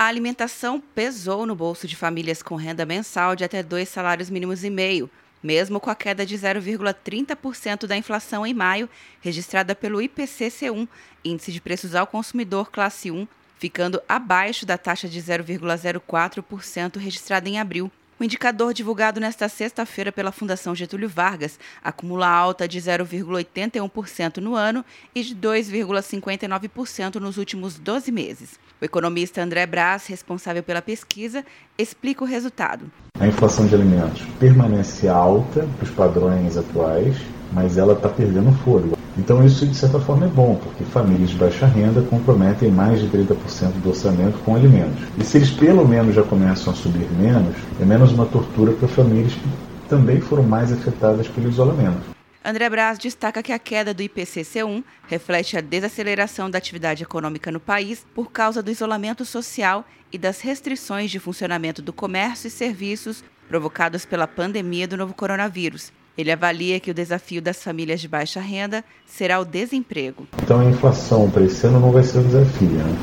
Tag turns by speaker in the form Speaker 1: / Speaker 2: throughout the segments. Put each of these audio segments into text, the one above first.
Speaker 1: A alimentação pesou no bolso de famílias com renda mensal de até dois salários mínimos e meio, mesmo com a queda de 0,30% da inflação em maio, registrada pelo IPCC1, Índice de Preços ao Consumidor Classe 1, ficando abaixo da taxa de 0,04% registrada em abril. O indicador divulgado nesta sexta-feira pela Fundação Getúlio Vargas acumula alta de 0,81% no ano e de 2,59% nos últimos 12 meses. O economista André Braz, responsável pela pesquisa, explica o resultado.
Speaker 2: A inflação de alimentos permanece alta para os padrões atuais, mas ela está perdendo fôlego. Então isso de certa forma é bom, porque famílias de baixa renda comprometem mais de 30% do orçamento com alimentos. E se eles pelo menos já começam a subir menos, é menos uma tortura para famílias que também foram mais afetadas pelo isolamento.
Speaker 1: André Braz destaca que a queda do IPCC1 reflete a desaceleração da atividade econômica no país por causa do isolamento social e das restrições de funcionamento do comércio e serviços provocados pela pandemia do novo coronavírus ele avalia que o desafio das famílias de baixa renda será o desemprego.
Speaker 2: Então a inflação para esse ano não vai ser o desafio. Né?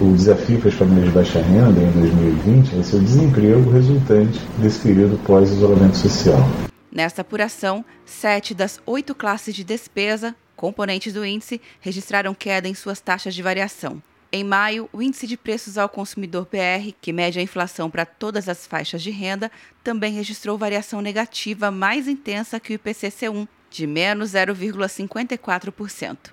Speaker 2: O, o desafio para as famílias de baixa renda em 2020 vai ser o desemprego resultante desse período pós-isolamento social.
Speaker 1: Nesta apuração, sete das oito classes de despesa, componentes do índice, registraram queda em suas taxas de variação. Em maio, o Índice de Preços ao Consumidor PR, que mede a inflação para todas as faixas de renda, também registrou variação negativa mais intensa que o IPCC1, de menos 0,54%.